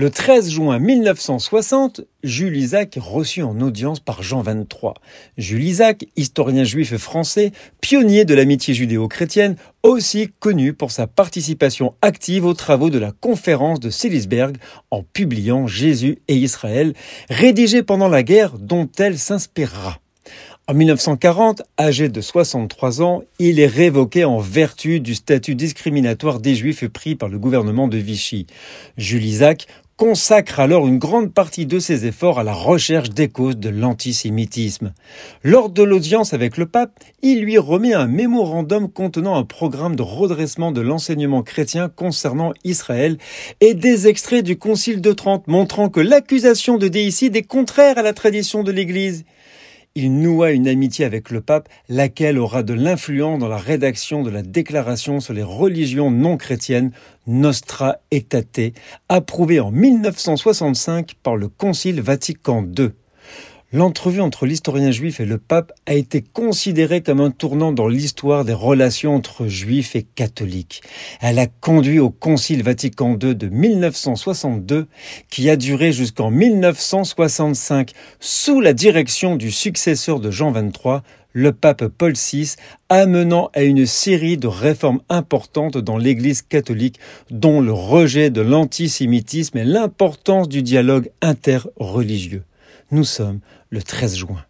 Le 13 juin 1960, Jules Isaac est reçu en audience par Jean XXIII. Jules Isaac, historien juif français, pionnier de l'amitié judéo-chrétienne, aussi connu pour sa participation active aux travaux de la conférence de Sélisberg en publiant Jésus et Israël, rédigé pendant la guerre dont elle s'inspirera. En 1940, âgé de 63 ans, il est révoqué en vertu du statut discriminatoire des Juifs pris par le gouvernement de Vichy. Jules Isaac consacre alors une grande partie de ses efforts à la recherche des causes de l'antisémitisme. Lors de l'audience avec le pape, il lui remet un mémorandum contenant un programme de redressement de l'enseignement chrétien concernant Israël et des extraits du Concile de Trente montrant que l'accusation de déicide est contraire à la tradition de l'Église il noua une amitié avec le pape, laquelle aura de l'influence dans la rédaction de la déclaration sur les religions non chrétiennes Nostra Aetate, approuvée en 1965 par le Concile Vatican II. L'entrevue entre l'historien juif et le pape a été considérée comme un tournant dans l'histoire des relations entre juifs et catholiques. Elle a conduit au Concile Vatican II de 1962 qui a duré jusqu'en 1965 sous la direction du successeur de Jean XXIII, le pape Paul VI, amenant à une série de réformes importantes dans l'Église catholique, dont le rejet de l'antisémitisme et l'importance du dialogue interreligieux. Nous sommes le 13 juin.